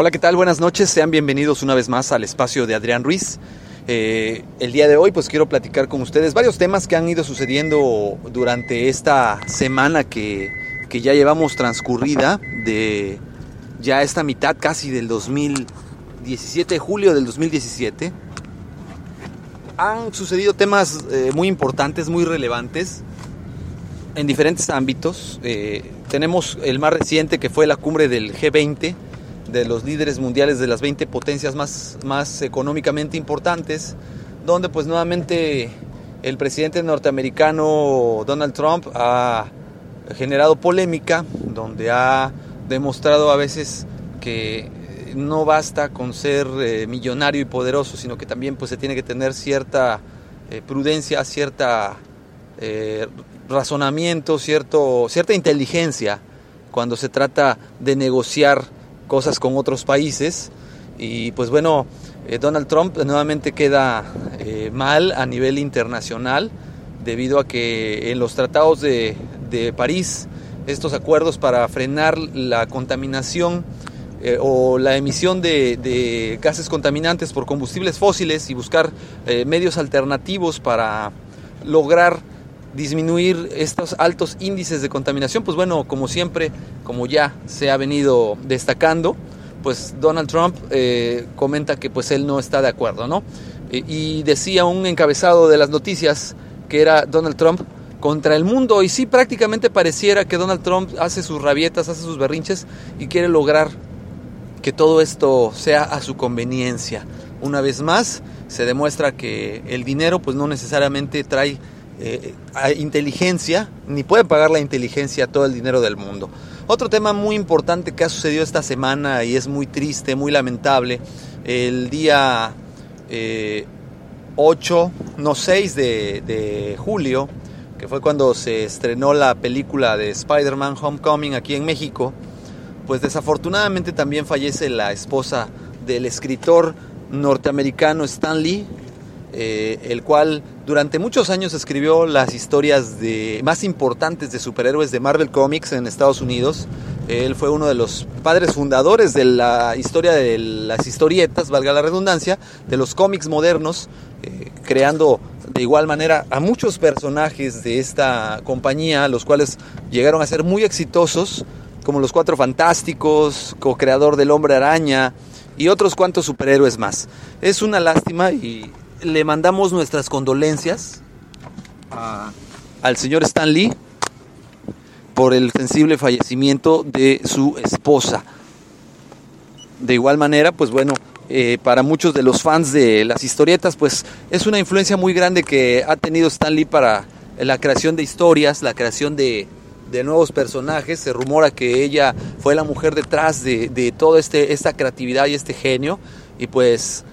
Hola, ¿qué tal? Buenas noches, sean bienvenidos una vez más al espacio de Adrián Ruiz. Eh, el día de hoy pues quiero platicar con ustedes varios temas que han ido sucediendo durante esta semana que, que ya llevamos transcurrida de ya esta mitad casi del 2017, de julio del 2017. Han sucedido temas eh, muy importantes, muy relevantes en diferentes ámbitos. Eh, tenemos el más reciente que fue la cumbre del G20, de los líderes mundiales de las 20 potencias más, más económicamente importantes, donde pues nuevamente el presidente norteamericano Donald Trump ha generado polémica, donde ha demostrado a veces que no basta con ser eh, millonario y poderoso, sino que también pues se tiene que tener cierta eh, prudencia, cierta eh, razonamiento, cierto, cierta inteligencia cuando se trata de negociar cosas con otros países. Y pues bueno, eh, Donald Trump nuevamente queda eh, mal a nivel internacional debido a que en los tratados de, de París, estos acuerdos para frenar la contaminación eh, o la emisión de, de, gases contaminantes por combustibles fósiles y buscar medios alternativos para lograr disminuir estos altos índices de contaminación, pues bueno, como siempre, como ya se ha venido destacando, pues Donald Trump eh, comenta que pues él no está de acuerdo, ¿no? y decía un encabezado de las noticias que era Donald Trump contra el mundo y sí prácticamente pareciera que Donald Trump hace sus rabietas, hace sus berrinches y quiere lograr que todo esto sea a su conveniencia. Una vez más se demuestra que el dinero pues no necesariamente trae eh, inteligencia, ni puede pagar la inteligencia todo el dinero del mundo. Otro tema muy importante que ha sucedido esta semana y es muy triste, muy lamentable, el día 8, eh, no 6 de, julio, que fue cuando se estrenó la película de Spider-Man Homecoming aquí en México, pues desafortunadamente también fallece la esposa del escritor norteamericano Stan Lee, eh, el cual durante muchos años escribió las historias de, más importantes de superhéroes de Marvel Comics en Estados Unidos. Él fue uno de los padres fundadores de la historia de las historietas, valga la redundancia, de los cómics modernos, eh, creando de igual manera a muchos personajes de esta compañía, los cuales llegaron a ser muy exitosos, como los Cuatro Fantásticos, co-creador del Hombre Araña y otros cuantos superhéroes más. Es una lástima y le mandamos nuestras condolencias al señor Stan Lee por el sensible fallecimiento de su esposa. De igual manera, pues bueno, eh, para muchos de los fans de las historietas, pues es una influencia muy grande que ha tenido Stan Lee para la creación de historias, la creación de, nuevos personajes. Se rumora que ella fue la mujer detrás de, de toda este, esta creatividad y este genio. Y pues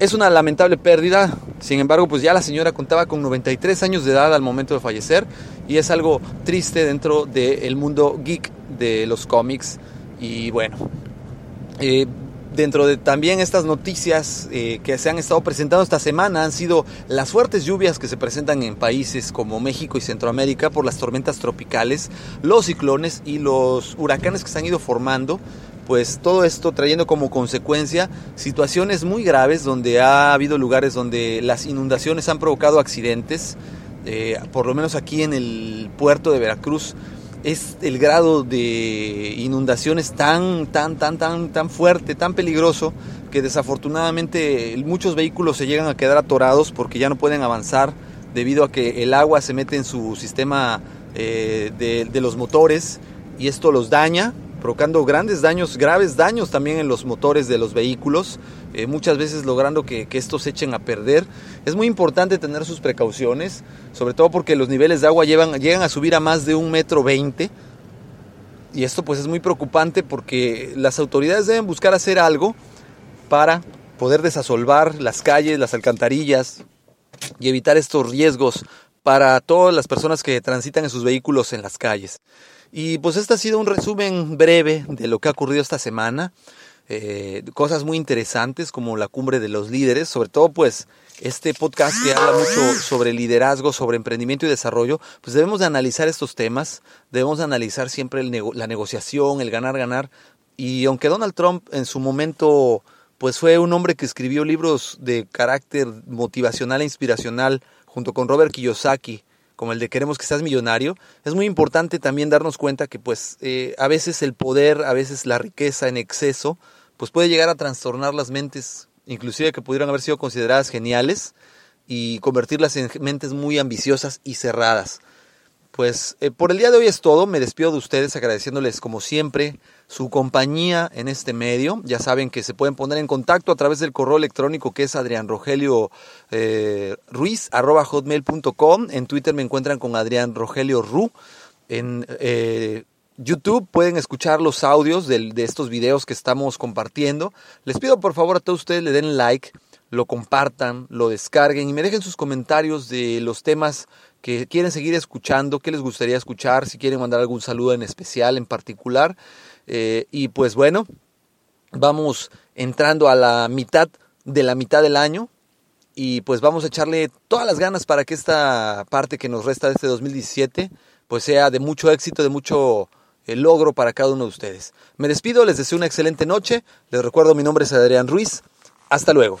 es una lamentable pérdida, sin embargo, pues ya la señora contaba con 93 años de edad al momento de fallecer y es algo triste dentro del mundo geek de los cómics. Y bueno, eh, dentro de también estas noticias eh, que se han estado presentando esta semana han sido las fuertes lluvias que se presentan en países como México y Centroamérica por las tormentas tropicales, los ciclones y los huracanes que se han ido formando pues todo esto trayendo como consecuencia situaciones muy graves donde ha habido lugares donde las inundaciones han provocado accidentes, eh, por lo menos aquí en el puerto de Veracruz. Es el grado de inundaciones tan, tan, tan, tan, tan fuerte, tan peligroso, que desafortunadamente muchos vehículos se llegan a quedar atorados porque ya no pueden avanzar debido a que el agua se mete en su sistema eh, de, de los motores y esto los daña provocando grandes daños, graves daños también en los motores de los vehículos, eh, muchas veces logrando que, estos se echen a perder. Es muy importante tener sus precauciones, sobre todo porque los niveles de agua llegan a subir a más de un metro veinte. Y esto pues es muy preocupante porque las autoridades deben buscar hacer algo para poder desasolvar las calles, las alcantarillas y evitar estos riesgos para todas las personas que transitan en sus vehículos en las calles. Y pues este ha sido un resumen breve de lo que ha ocurrido esta semana. Eh, cosas muy interesantes como la cumbre de los líderes, sobre todo pues este podcast que habla mucho sobre liderazgo, sobre emprendimiento y desarrollo, pues debemos de analizar estos temas, debemos de analizar siempre la negociación, el ganar, ganar, Y aunque Donald Trump en su momento pues fue un hombre que escribió libros de carácter motivacional e inspiracional junto con Robert Kiyosaki, como el de Queremos que seas millonario, es muy importante también darnos cuenta que pues eh, a veces el poder, a veces la riqueza en exceso, pues puede llegar a trastornar las mentes, inclusive que pudieran haber sido consideradas geniales, y convertirlas en mentes muy ambiciosas y cerradas. Pues eh, por el día de hoy es todo, me despido de ustedes agradeciéndoles como siempre su compañía en este medio. Ya saben que se pueden poner en contacto a través del correo electrónico que es Adrián Rogelio eh. En Twitter me encuentran con Adrián Rogelio Ru. En eh, YouTube pueden escuchar los audios de, de estos videos que estamos compartiendo. Les pido por favor a todos ustedes le den like, lo compartan, lo descarguen y me dejen sus comentarios de los temas que quieren seguir escuchando, qué les gustaría escuchar, si quieren mandar algún saludo en especial, en particular. Eh, y pues bueno, vamos entrando a la mitad de la mitad del año y pues vamos a echarle todas las ganas para que esta parte que nos resta de este 2017 pues sea de mucho éxito, de mucho eh, logro para cada uno de ustedes. Me despido, les deseo una excelente noche, les recuerdo mi nombre es Adrián Ruiz, hasta luego.